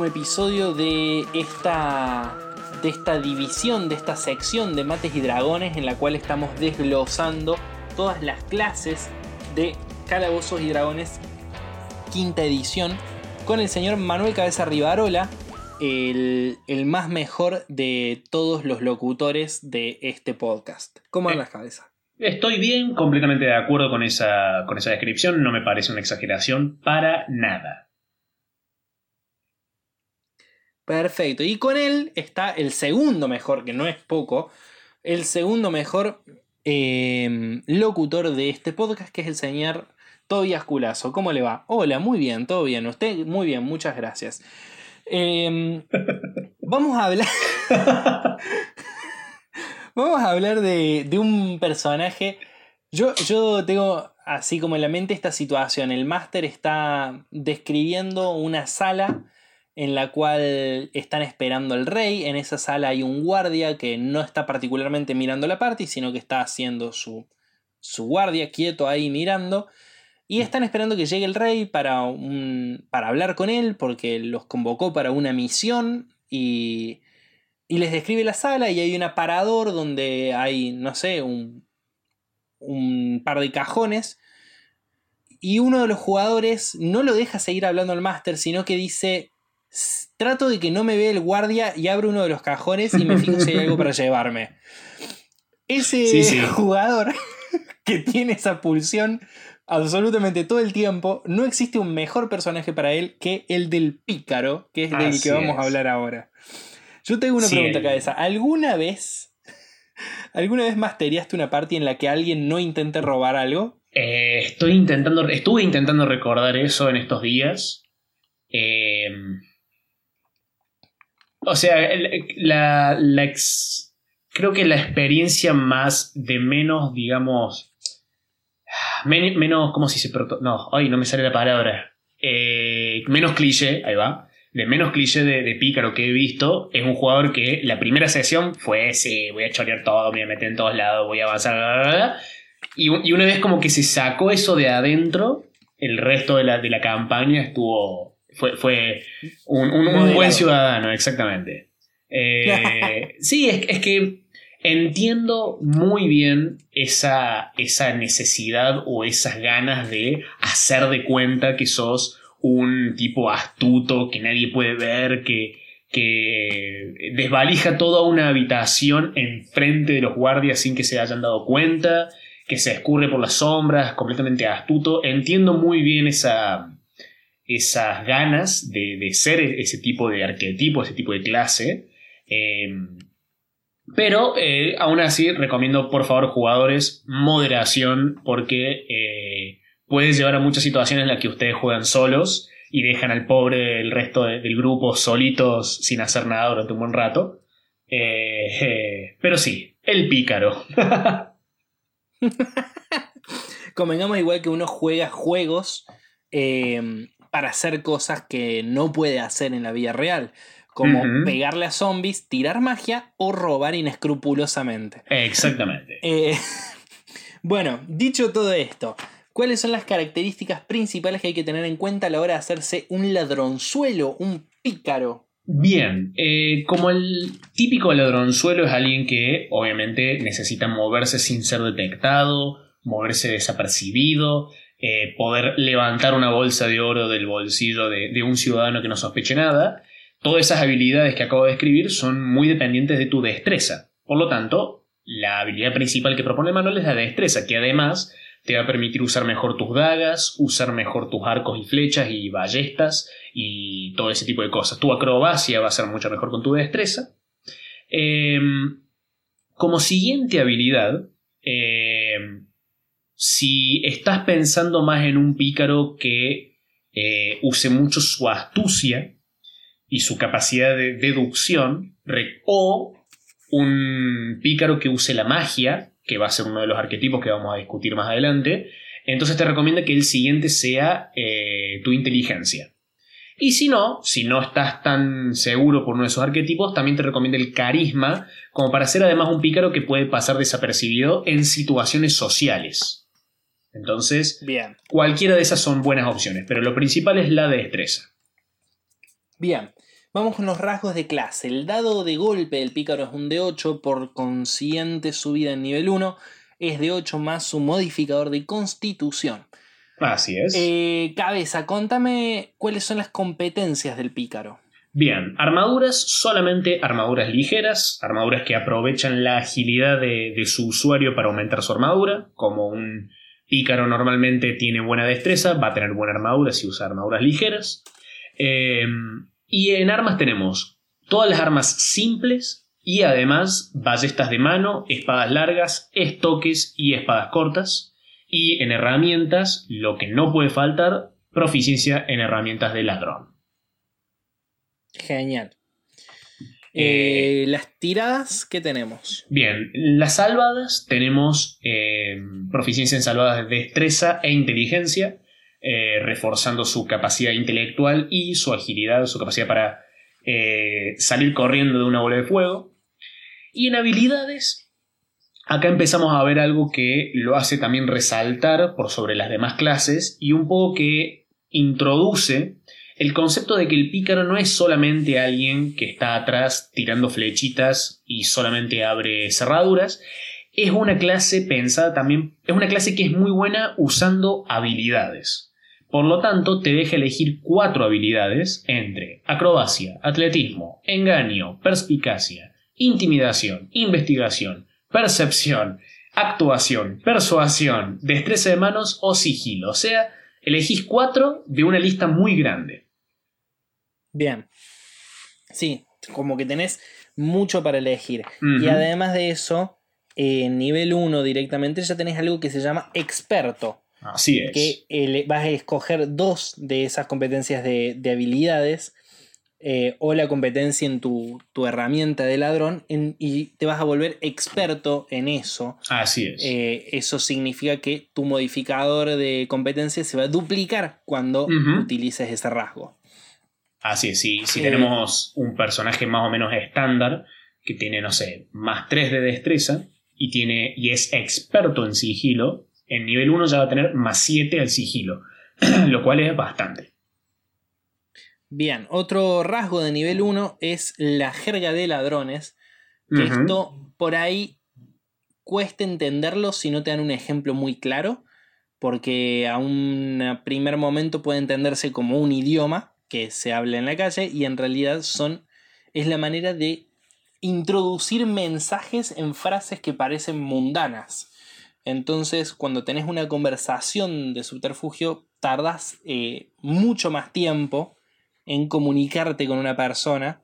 último episodio de esta de esta división, de esta sección de mates y dragones en la cual estamos desglosando todas las clases de Calabozos y Dragones quinta edición con el señor Manuel Cabeza Rivarola, el, el más mejor de todos los locutores de este podcast. ¿Cómo Eh, andas, cabeza? Estoy bien, completamente de acuerdo con esa, con esa descripción, no me parece una exageración para nada. Perfecto. Y con él está el segundo mejor, que no es poco, el segundo mejor eh, locutor de este podcast, que es el señor Tobias Culazo. ¿Cómo le va? Hola, muy bien, todo bien. Usted, muy bien, muchas gracias. Eh, vamos a hablar. vamos a hablar de, de un personaje. Yo, yo tengo así como en la mente esta situación. El máster está describiendo una sala en la cual están esperando al rey. En esa sala hay un guardia que no está particularmente mirando la party, sino que está haciendo su, su guardia quieto ahí mirando. Y están esperando que llegue el rey para, un, para hablar con él, porque los convocó para una misión. Y, y les describe la sala y hay un aparador donde hay, no sé, un, un par de cajones. Y uno de los jugadores no lo deja seguir hablando al máster, sino que dice, trato de que no me vea el guardia y abro uno de los cajones y me fijo si hay algo para llevarme. Ese Sí, sí. jugador que tiene esa pulsión absolutamente todo el tiempo, no existe un mejor personaje para él que el del pícaro, que es del Así que vamos a hablar ahora. Yo tengo una Sí, pregunta, cabeza. ¿Alguna vez, alguna vez masteriaste una party en la que alguien no intente robar algo? Eh, estoy intentando, estuve intentando recordar eso en estos días. Eh, o sea, la, la ex- creo que la experiencia más de menos, digamos, men- menos, ¿cómo se dice? No, hoy no me sale la palabra. Eh, menos cliché, ahí va. De menos cliché de, de pícaro que he visto, es un jugador que la primera sesión fue, sí, voy a chorear todo, me voy a meter en todos lados, voy a avanzar, bla, bla, bla. Y, y una vez como que se sacó eso de adentro, el resto de la, de la campaña estuvo. Fue, fue un, un- buen ciudadano, exactamente. Eh, sí, es, es que entiendo muy bien esa, esa necesidad o esas ganas de hacer de cuenta que sos un tipo astuto que nadie puede ver, que, que desvalija toda una habitación enfrente de los guardias sin que se hayan dado cuenta que se escurre por las sombras, completamente astuto. Entiendo muy bien esa, esas ganas de, de ser ese tipo de arquetipo, ese tipo de clase. Eh, pero eh, aún así recomiendo por favor jugadores moderación porque eh, puede llevar a muchas situaciones en las que ustedes juegan solos y dejan al pobre el resto de- del grupo solitos sin hacer nada durante un buen rato. Eh, eh, pero sí, el pícaro. Convengamos igual que uno juega juegos eh, para hacer cosas que no puede hacer en la vida real. Como pegarle a zombies, tirar magia o robar inescrupulosamente. Exactamente. Eh, bueno, dicho todo esto, ¿cuáles son las características principales que hay que tener en cuenta a la hora de hacerse un ladronzuelo, un pícaro? Bien, eh, como el típico ladronzuelo es alguien que obviamente necesita moverse sin ser detectado, moverse desapercibido, eh, poder levantar una bolsa de oro del bolsillo de, un ciudadano que no sospeche nada. Todas esas habilidades que acabo de escribir son muy dependientes de tu destreza. Por lo tanto, la habilidad principal que propone Manuel es la destreza, que además te va a permitir usar mejor tus dagas, usar mejor tus arcos y flechas y ballestas y todo ese tipo de cosas. Tu acrobacia va a ser mucho mejor con tu destreza. Eh, como siguiente habilidad, eh, si estás pensando más en un pícaro que eh, use mucho su astucia y su capacidad de deducción, o un pícaro que use la magia, que va a ser uno de los arquetipos que vamos a discutir más adelante, entonces te recomienda que el siguiente sea eh, tu inteligencia. Y si no, si no estás tan seguro por uno de esos arquetipos, también te recomienda el carisma, como para ser además un pícaro que puede pasar desapercibido en situaciones sociales. Entonces, Bien. cualquiera de esas son buenas opciones, pero lo principal es la destreza. Bien, vamos con los rasgos de clase. El dado de golpe del pícaro es un de 8, por consiguiente su vida en nivel 1 es de 8 más su modificador de constitución. Así es. Eh, cabeza, contame cuáles son las competencias del pícaro. Bien, armaduras, solamente armaduras ligeras, armaduras que aprovechan la agilidad de, su usuario para aumentar su armadura, como un pícaro normalmente tiene buena destreza, va a tener buena armadura si usa armaduras ligeras. Em, y en armas tenemos todas las armas simples y además ballestas de mano, espadas largas, estoques y espadas cortas. Y en herramientas, lo que no puede faltar, proficiencia en herramientas de ladrón. Genial. Eh, las tiradas, ¿qué tenemos? Bien, las salvadas tenemos eh, proficiencia en salvadas de destreza e inteligencia, eh, reforzando su capacidad intelectual y su agilidad, su capacidad para salir corriendo de una bola de fuego. Y en habilidades Acá empezamos a ver algo que lo hace también resaltar por sobre las demás clases y un poco que introduce el concepto de que el pícaro no es solamente alguien que está atrás tirando flechitas y solamente abre cerraduras, es una clase pensada también, es una clase que es muy buena usando habilidades. Por lo tanto, te deja elegir cuatro habilidades entre acrobacia, atletismo, engaño, perspicacia, intimidación, investigación, percepción, actuación, persuasión, destreza de manos o sigilo. O sea, elegís cuatro de una lista muy grande. Bien. Sí, como que tenés mucho para elegir. Y además de eso, en nivel 1 directamente ya tenés algo que se llama experto. Así es. Que vas a escoger dos de esas competencias de, de habilidades eh, o la competencia en tu, herramienta de ladrón y te vas a volver experto en eso. Así es. Eh, eso significa que tu modificador de competencia se va a duplicar cuando utilices ese rasgo. Así es, si, si tenemos un personaje más o menos estándar que tiene, no sé, más 3 de destreza y, tiene, y es experto en sigilo, en nivel 1 ya va a tener más 7 al sigilo, lo cual es bastante. Bien, otro rasgo de nivel 1 es la jerga de ladrones. Que esto por ahí cuesta entenderlo si no te dan un ejemplo muy claro. Porque a un primer momento puede entenderse como un idioma que se habla en la calle y en realidad son. es la manera de introducir mensajes en frases que parecen mundanas. Entonces, cuando tenés una conversación de subterfugio, tardas eh, mucho más tiempo en comunicarte con una persona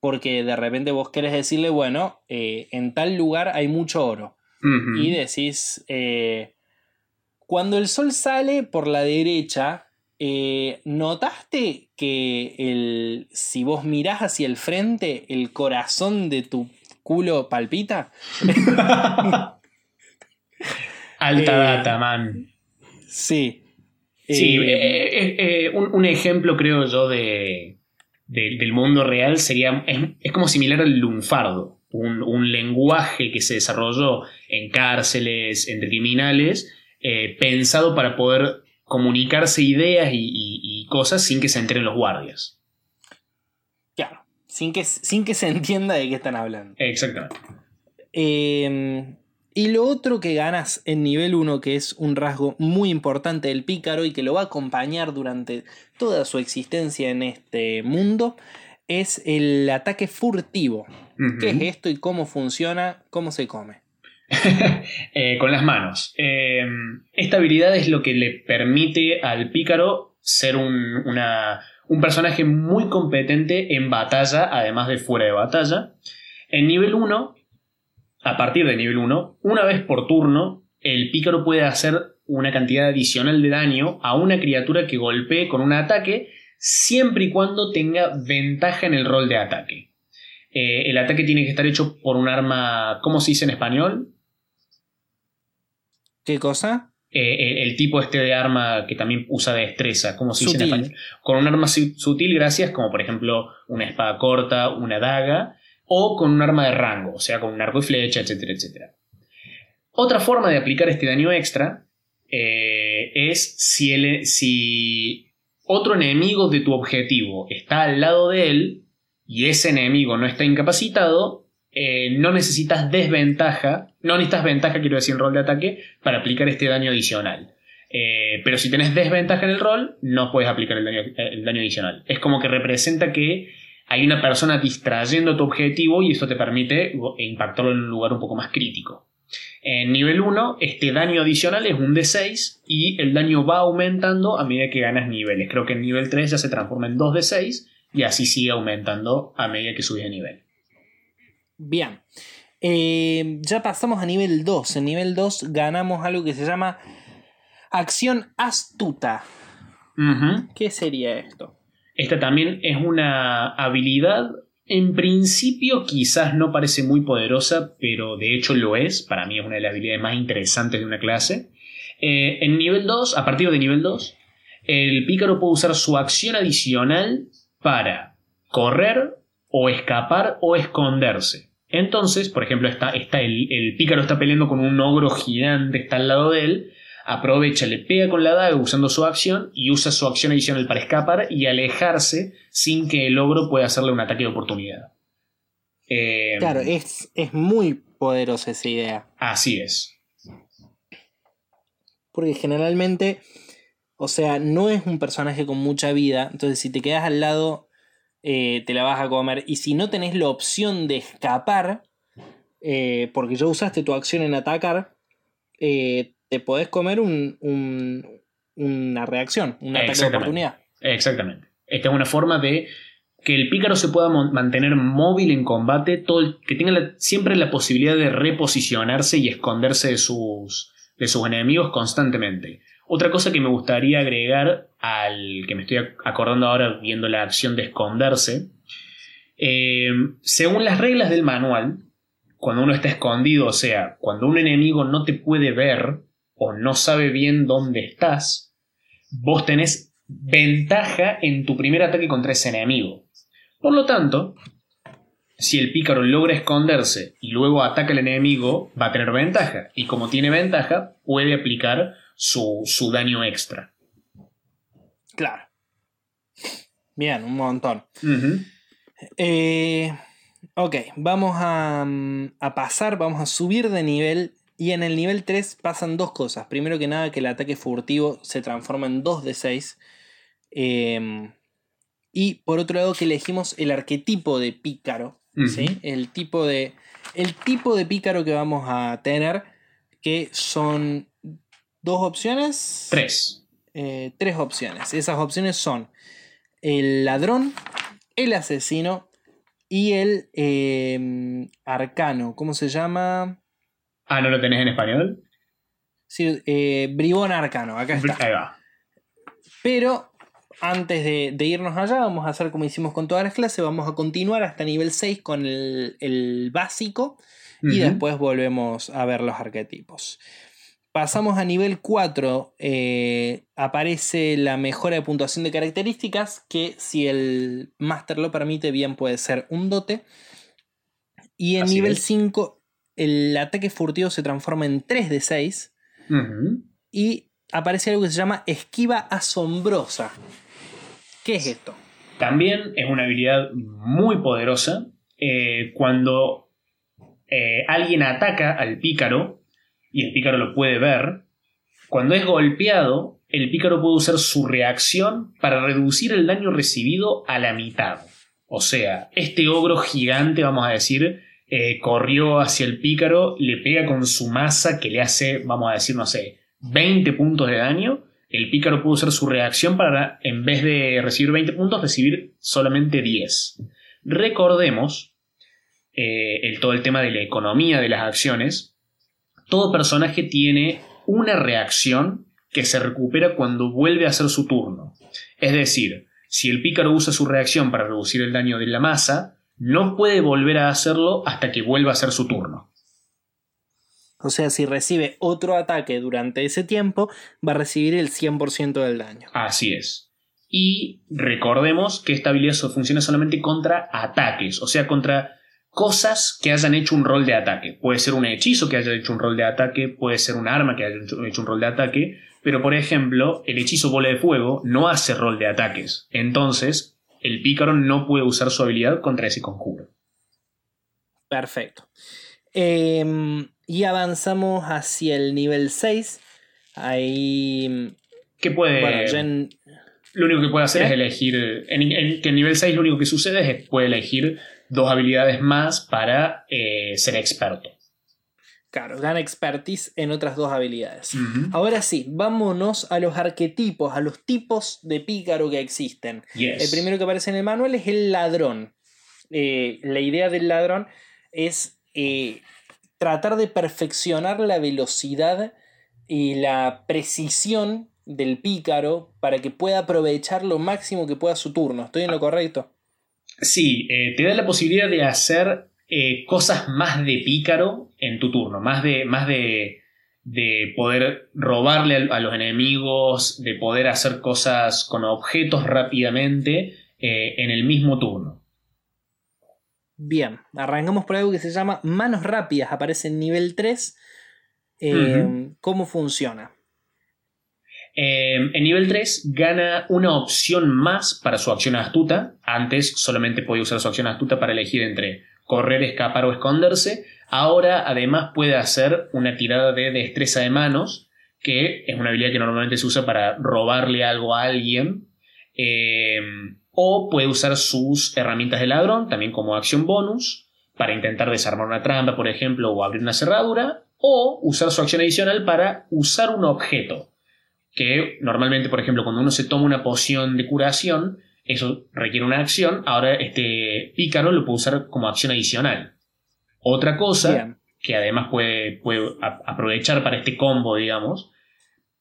porque de repente vos querés decirle, bueno, eh, en tal lugar hay mucho oro. Y decís, eh, cuando el sol sale por la derecha, eh, ¿notaste que el, si vos mirás hacia el frente, el corazón de tu culo palpita? Alta data, man. Sí. Sí, eh, eh, eh, un, ejemplo creo yo de, del mundo real sería, es, como similar al lunfardo, un, lenguaje que se desarrolló en cárceles, entre criminales, pensado para poder comunicarse ideas y, cosas sin que se enteren los guardias. Claro, sin que, sin que se entienda de qué están hablando. Exactamente. Eh, y lo otro que ganas en nivel 1, que es un rasgo muy importante del pícaro y que lo va a acompañar durante toda su existencia en este mundo, es el ataque furtivo. ¿Qué es esto y cómo funciona? ¿Cómo se come? Eh, con las manos. Em, esta habilidad es lo que le permite al pícaro ser un, un personaje muy competente en batalla, además de fuera de batalla. En nivel 1 a partir de nivel 1, una vez por turno, el pícaro puede hacer una cantidad adicional de daño a una criatura que golpee con un ataque, siempre y cuando tenga ventaja en el rol de ataque. Eh, el ataque tiene que estar hecho por un arma, ¿cómo se dice en español? ¿Qué cosa? Eh, el, tipo este de arma que también usa destreza, ¿cómo se dice en español? Con un arma sutil, gracias, como por ejemplo una espada corta, una daga, o con un arma de rango, o sea, con un arco y flecha, etcétera, etcétera. Otra forma de aplicar este daño extra eh, es si, si otro enemigo de tu objetivo está al lado de él y ese enemigo no está incapacitado, eh, no necesitas desventaja, no necesitas ventaja, quiero decir, en rol de ataque, para aplicar este daño adicional. Eh, pero si tenés desventaja en el rol, no puedes aplicar el daño, el daño adicional. Es como que representa que hay una persona distrayendo tu objetivo y esto te permite impactarlo en un lugar un poco más crítico. En nivel 1, este daño adicional es un D6 y el daño va aumentando a medida que ganas niveles. Creo que en nivel 3 ya se transforma en 2D6 y así sigue aumentando a medida que subes de nivel. Bien. Eh, ya pasamos a nivel 2. En nivel 2 ganamos algo que se llama acción astuta. ¿Qué sería esto? Esta también es una habilidad, en principio quizás no parece muy poderosa, pero de hecho lo es. Para mí es una de las habilidades más interesantes de una clase. Eh, en nivel 2, a partir de nivel 2, el pícaro puede usar su acción adicional para correr o escapar o esconderse. Entonces, por ejemplo, está, está el, el, pícaro está peleando con un ogro gigante, está al lado de él, aprovecha, le pega con la daga usando su acción y usa su acción adicional para escapar y alejarse sin que el ogro pueda hacerle un ataque de oportunidad. Eh, claro, es, es muy poderosa esa idea. Así es. Porque generalmente, o sea, no es un personaje con mucha vida, entonces si te quedas al lado, eh, te la vas a comer. Y si no tenés la opción de escapar, eh, porque ya usaste tu acción en atacar, te podés comer un, una reacción, un ataque de oportunidad. Exactamente. Esta es una forma de que el pícaro se pueda mantener móvil en combate, todo que tenga siempre la posibilidad de reposicionarse y esconderse de sus, de sus enemigos constantemente. Otra cosa que me gustaría agregar al que me estoy acordando ahora viendo la acción de esconderse, eh, según las reglas del manual, cuando uno está escondido, o sea, cuando un enemigo no te puede ver, o no sabe bien dónde estás, vos tenés ventaja en tu primer ataque contra ese enemigo. Por lo tanto, si el pícaro logra esconderse y luego ataca al enemigo, va a tener ventaja. Y como tiene ventaja, puede aplicar su, daño extra. Claro. Bien, un montón. Eh, ok, vamos a, a pasar, vamos a subir de nivel y en el nivel 3 pasan dos cosas. Primero que nada, que el ataque furtivo se transforma en 2 de 6. Em, y por otro lado, que elegimos el arquetipo de pícaro. El, tipo de, el tipo de pícaro que vamos a tener, que son dos opciones. Tres. Eh, tres opciones. Esas opciones son el ladrón, el asesino y el em, arcano. ¿Cómo se llama? Ah, ¿no lo tenés en español? Sí, eh, Bribón Arcano, acá está. Ahí va. Pero antes de, irnos allá, vamos a hacer como hicimos con todas las clases, vamos a continuar hasta nivel 6 con el, básico y después volvemos a ver los arquetipos. Pasamos a nivel 4, eh, aparece la mejora de puntuación de características, que si el máster lo permite, bien puede ser un dote. Y en nivel 5 el ataque furtivo se transforma en 3 de 6 y aparece algo que se llama esquiva asombrosa. ¿Qué es esto? También es una habilidad muy poderosa. Eh, cuando eh, alguien ataca al pícaro y el pícaro lo puede ver, cuando es golpeado, el pícaro puede usar su reacción para reducir el daño recibido a la mitad. O sea, este ogro gigante, vamos a decir, eh, corrió hacia el pícaro, le pega con su masa que le hace, vamos a decir, no sé, 20 puntos de daño. El pícaro pudo usar su reacción para, en vez de recibir 20 puntos, recibir solamente 10. Recordemos eh, el, todo el tema de la economía de las acciones. Todo personaje tiene una reacción que se recupera cuando vuelve a hacer su turno. Es decir, si el pícaro usa su reacción para reducir el daño de la masa, no puede volver a hacerlo hasta que vuelva a ser su turno. O sea, si recibe otro ataque durante ese tiempo, va a recibir el 100% del daño. Así es. Y recordemos que esta habilidad funciona solamente contra ataques, o sea, contra cosas que hayan hecho un rol de ataque. Puede ser un hechizo que haya hecho un rol de ataque, puede ser un arma que haya hecho un rol de ataque, Pero por ejemplo, el hechizo bola de fuego no hace rol de ataques. Entonces, el pícaro no puede usar su habilidad contra ese conjuro. Perfecto. Em, y avanzamos hacia el nivel 6. Ahí. ¿Qué puede.? Bueno, en- Lo único que puede hacer ¿Qué? es elegir. En, en- que en nivel 6 lo único que sucede es que puede elegir dos habilidades más para eh, ser experto. Claro, gana expertise en otras dos habilidades. Ahora sí, vámonos a los arquetipos, a los tipos de pícaro que existen. Yes. El primero que aparece en el manual es el ladrón. Eh, la idea del ladrón es eh, tratar de perfeccionar la velocidad y la precisión del pícaro para que pueda aprovechar lo máximo que pueda su turno. ¿Estoy en lo correcto? Sí, eh, te da la posibilidad de hacer eh, cosas más de pícaro en tu turno, más de, más de, de poder robarle a, a los enemigos, de poder hacer cosas con objetos rápidamente eh, en el mismo turno. Bien, arrancamos por algo que se llama manos rápidas, aparece en nivel 3. Eh, Ujú. ¿Cómo funciona? Eh, en nivel 3 gana una opción más para su acción astuta. Antes solamente podía usar su acción astuta para elegir entre correr, escapar o esconderse. Ahora además puede hacer una tirada de destreza de manos, que es una habilidad que normalmente se usa para robarle algo a alguien. Eh, o puede usar sus herramientas de ladrón, también como acción bonus, para intentar desarmar una trampa, por ejemplo, o abrir una cerradura. O usar su acción adicional para usar un objeto que normalmente, por ejemplo, cuando uno se toma una poción de curación, eso requiere una acción, ahora este pícaro lo puede usar como acción adicional. Otra cosa Bien. que además puede, puede aprovechar para este combo, digamos,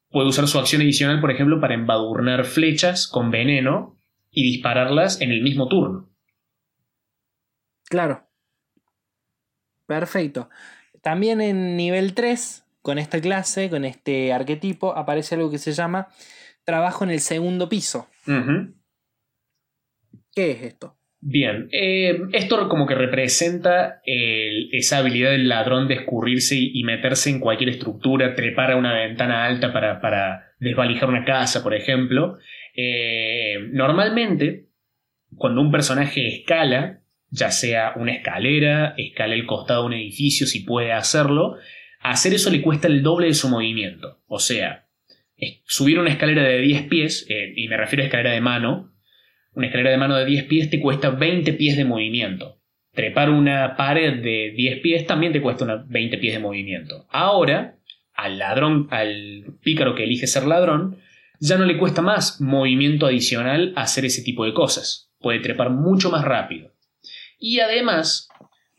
puede usar su acción adicional, por ejemplo, para embadurnar flechas con veneno y dispararlas en el mismo turno. Claro. Perfecto. También en nivel 3, con esta clase, con este arquetipo, aparece algo que se llama trabajo en el segundo piso. ¿Qué es esto? Bien, eh, esto como que representa el- esa habilidad del ladrón de escurrirse y, y meterse en cualquier estructura, trepar a una ventana alta para, para desvalijar una casa, por ejemplo. Eh, normalmente, cuando un personaje escala, ya sea una escalera, escala el costado de un edificio si puede hacerlo, hacer eso le cuesta el doble de su movimiento. O sea, subir una escalera de 10 pies, eh, y me refiero a escalera de mano, una escalera de mano de 10 pies te cuesta 20 pies de movimiento. Trepar una pared de 10 pies también te cuesta una 20 pies de movimiento. Ahora, al ladrón, al pícaro que elige ser ladrón, ya no le cuesta más movimiento adicional hacer ese tipo de cosas. Puede trepar mucho más rápido. Y además,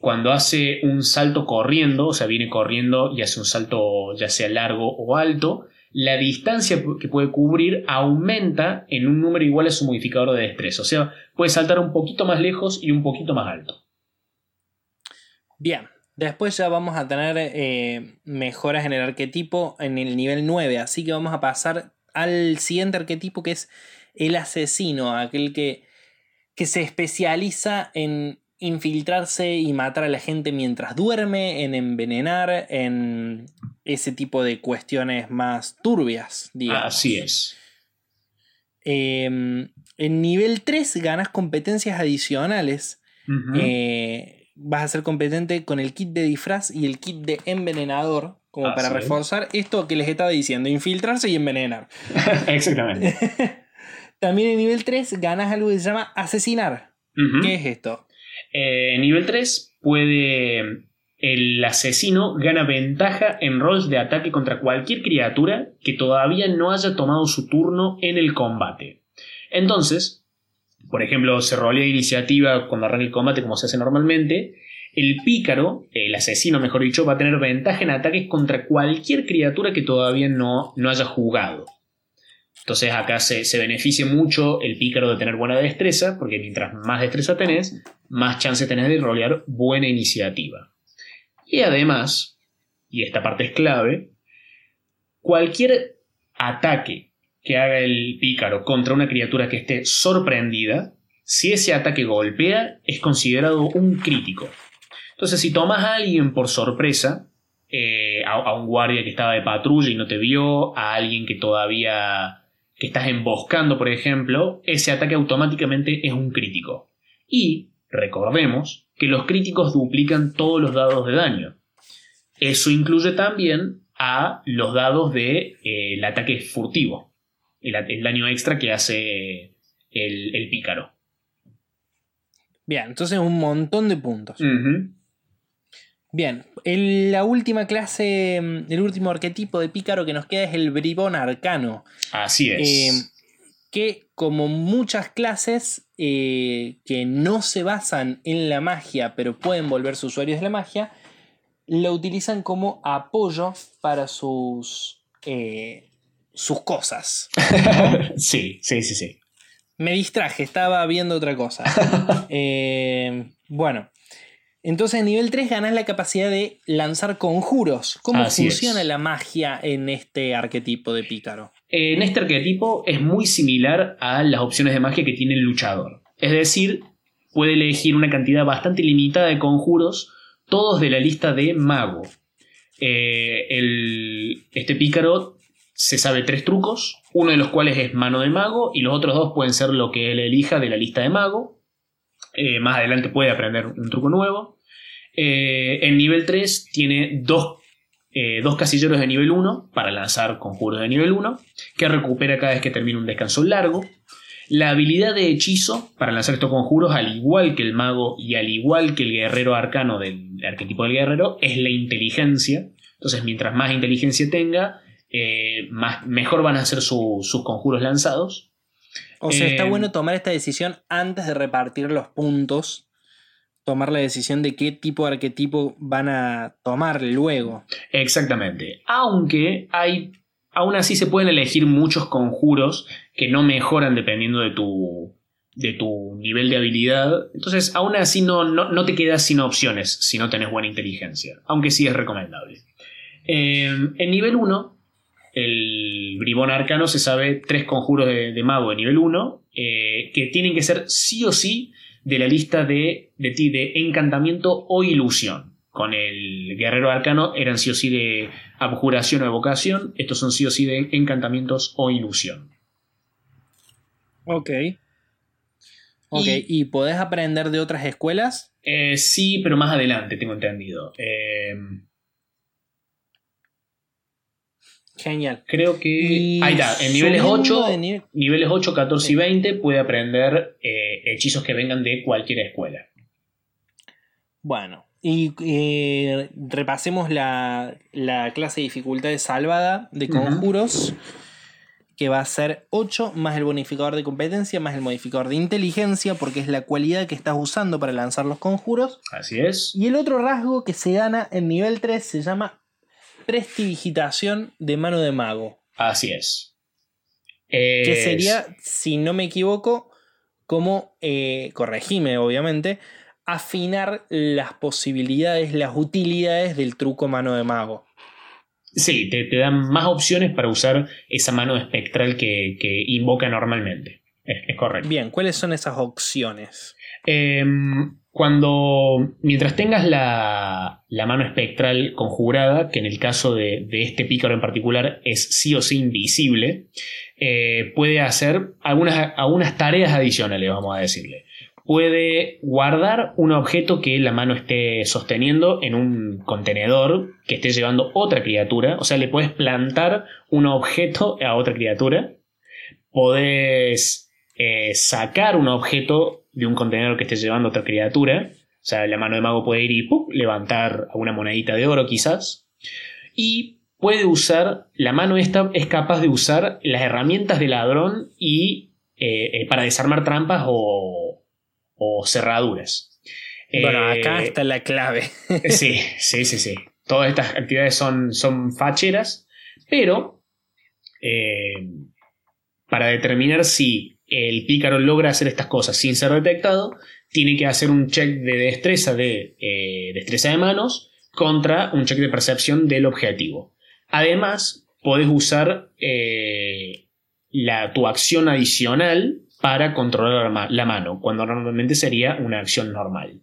cuando hace un salto corriendo, o sea, viene corriendo y hace un salto ya sea largo o alto, la distancia que puede cubrir aumenta en un número igual a su modificador de destreza. O sea, puede saltar un poquito más lejos y un poquito más alto. Bien. Después ya vamos a tener eh, mejoras en el arquetipo en el nivel 9. Así que vamos a pasar al siguiente arquetipo que es el asesino. Aquel que, que se especializa en infiltrarse y matar a la gente mientras duerme, en envenenar, en ese tipo de cuestiones más turbias, digamos. Así es. Eh, en nivel 3 ganas competencias adicionales. Eh, vas a ser competente con el kit de disfraz y el kit de envenenador. Como para es. reforzar esto que les estaba diciendo: infiltrarse y envenenar. Exactamente. También en nivel 3 ganas algo que se llama asesinar. ¿Qué es esto? Eh, nivel 3 puede. El asesino gana ventaja en rolls de ataque contra cualquier criatura que todavía no haya tomado su turno en el combate. Entonces, por ejemplo, se rolea iniciativa cuando arranca el combate como se hace normalmente. El pícaro, el asesino mejor dicho, va a tener ventaja en ataques contra cualquier criatura que todavía no, no haya jugado. Entonces acá se, se beneficia mucho el pícaro de tener buena destreza, porque mientras más destreza tenés, más chance tenés de rolear buena iniciativa. Y además, y esta parte es clave, cualquier ataque que haga el pícaro contra una criatura que esté sorprendida, si ese ataque golpea, es considerado un crítico. Entonces, si tomas a alguien por sorpresa, eh, a, un guardia que estaba de patrulla y no te vio, a alguien que todavía que estás emboscando, por ejemplo, ese ataque automáticamente es un crítico. Y recordemos que los críticos duplican todos los dados de daño. Eso incluye también a los dados del de, eh, ataque furtivo, el, daño extra que hace el, pícaro. Bien, entonces un montón de puntos. Bien, la última clase, mm, el último arquetipo de pícaro que nos queda es el bribón arcano. Así es. Eh, que como muchas clases eh, que no se basan en la magia, pero pueden volverse usuarios de la magia, lo utilizan como apoyo para sus, eh, sus cosas. sí, sí, sí, sí. Me distraje, estaba viendo otra cosa. bueno, entonces, en nivel 3 ganas la capacidad de lanzar conjuros. ¿Cómo funciona la magia en este arquetipo de pícaro? En este arquetipo es muy similar a las opciones de magia que tiene el luchador. Es decir, puede elegir una cantidad bastante limitada de conjuros, todos de la lista de mago. Eh, este pícaro se sabe tres trucos, uno de los cuales es mano de mago y los otros dos pueden ser lo que él elija de la lista de mago. Eh, más adelante puede aprender un truco nuevo. Eh, en nivel 3 tiene eh, dos, casilleros de nivel 1 para lanzar conjuros de nivel 1, que recupera cada vez que termina un descanso largo. La habilidad de hechizo para lanzar estos conjuros, al igual que el mago y al igual que el guerrero arcano del arquetipo del guerrero, es la inteligencia. Entonces, mientras más inteligencia tenga, eh, más, mejor van a ser sus conjuros lanzados. O sea, está bueno tomar esta decisión antes de repartir los puntos tomar la decisión de qué tipo de arquetipo van a tomar luego. Exactamente. Aunque hay. Aún así se pueden elegir muchos conjuros que no mejoran dependiendo de tu. de tu nivel de habilidad. Entonces, aún así no, no, te quedas sin opciones si no tenés buena inteligencia. Aunque sí es recomendable. Eh, en nivel 1, el bribón arcano se sabe tres conjuros de, mago de nivel 1 eh, que tienen que ser sí o sí de la lista de, de ti de encantamiento o ilusión. Con el guerrero arcano eran sí o sí de abjuración o evocación. Estos son sí o sí de encantamientos o ilusión. Ok. Ok, ¿y, podés aprender de otras escuelas? Eh, sí, pero más adelante, tengo entendido. Eh, Genial. Creo que. ahí está, en niveles 8, niveles 8, 14 y 20 puede aprender eh, hechizos que vengan de cualquier escuela. Bueno, y eh, repasemos la, clase de dificultad salvada de conjuros, que va a ser 8 más el bonificador de competencia más el modificador de inteligencia, porque es la cualidad que estás usando para lanzar los conjuros. Así es. Y el otro rasgo que se gana en nivel 3 se llama prestidigitación de mano de mago. Así es. Que sería, si no me equivoco, como, eh, corregime obviamente, afinar las posibilidades, las utilidades del truco mano de mago. Sí, te, dan más opciones para usar esa mano espectral que, invoca normalmente. Es, correcto. Bien, ¿cuáles son esas opciones? Em, cuando, mientras tengas la, mano espectral conjurada, que en el caso de, este pícaro en particular es sí o sí invisible, eh, puede hacer algunas, algunas tareas adicionales, vamos a decirle. Puede guardar un objeto que la mano esté sosteniendo en un contenedor que esté llevando otra criatura. O sea, le puedes plantar un objeto a otra criatura. Podés eh, sacar un objeto de un contenedor que esté llevando otra criatura. O sea, la mano de mago puede ir y levantar una monedita de oro quizás. Y puede usar, la mano esta es capaz de usar las herramientas de ladrón y eh, eh, para desarmar trampas o, o cerraduras. Bueno, acá eh, está la clave. sí, sí, sí, sí. Todas estas actividades son, son facheras, pero para determinar si el pícaro logra hacer estas cosas sin ser detectado, tiene que hacer un check de destreza de eh, destreza de manos contra un check de percepción del objetivo. Además, puedes usar eh, la, tu acción adicional para controlar la mano, cuando normalmente sería una acción normal.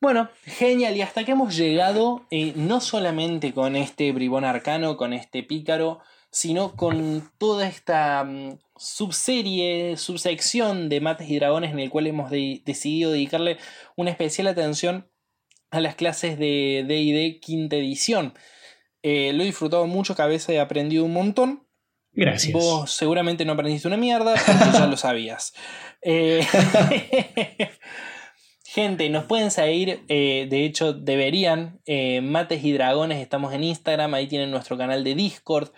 Bueno, genial. Y hasta que hemos llegado, eh, no solamente con este bribón arcano, con este pícaro, sino con toda esta mm, subserie, subsección de mates y dragones en el cual hemos decidido dedicarle una especial atención a las clases de DD quinta edición. Eh, lo he disfrutado mucho, cabeza, he aprendido un montón. Gracias. Vos seguramente no aprendiste una mierda, porque ya lo sabías. Eh, gente, nos pueden seguir, eh, de hecho deberían, Mates y Dragones, estamos en Instagram, ahí tienen nuestro canal de Discord.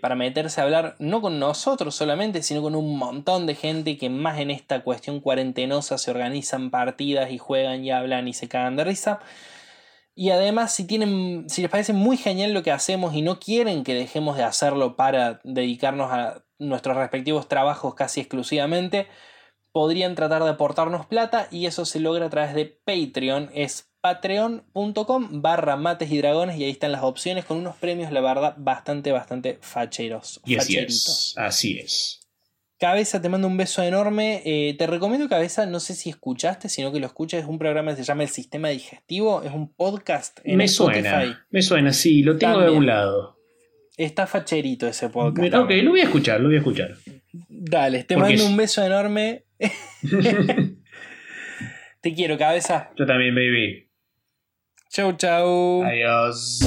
Para meterse a hablar no con nosotros solamente, sino con un montón de gente que más en esta cuestión cuarentenosa se organizan partidas y juegan y hablan y se cagan de risa. Y además, si tienen, si les parece muy genial lo que hacemos y no quieren que dejemos de hacerlo para dedicarnos a nuestros respectivos trabajos casi exclusivamente, podrían tratar de aportarnos plata y eso se logra a través de Patreon. Es patreon.com barra mates y dragones y ahí están las opciones con unos premios, la verdad, bastante, bastante facheros. Y así es. Así es. Cabeza, te mando un beso enorme. Eh, te recomiendo Cabeza, no sé si escuchaste, sino que lo escuches. Es un programa que se llama El Sistema Digestivo. Es un podcast en me suena, me suena, sí, lo tengo de un lado. Está facherito ese podcast. Ok, lo voy a escuchar, lo voy a escuchar. Dale, te mando un beso enorme. te quiero, Cabeza. Yo también, baby. Chau, chau. Adiós.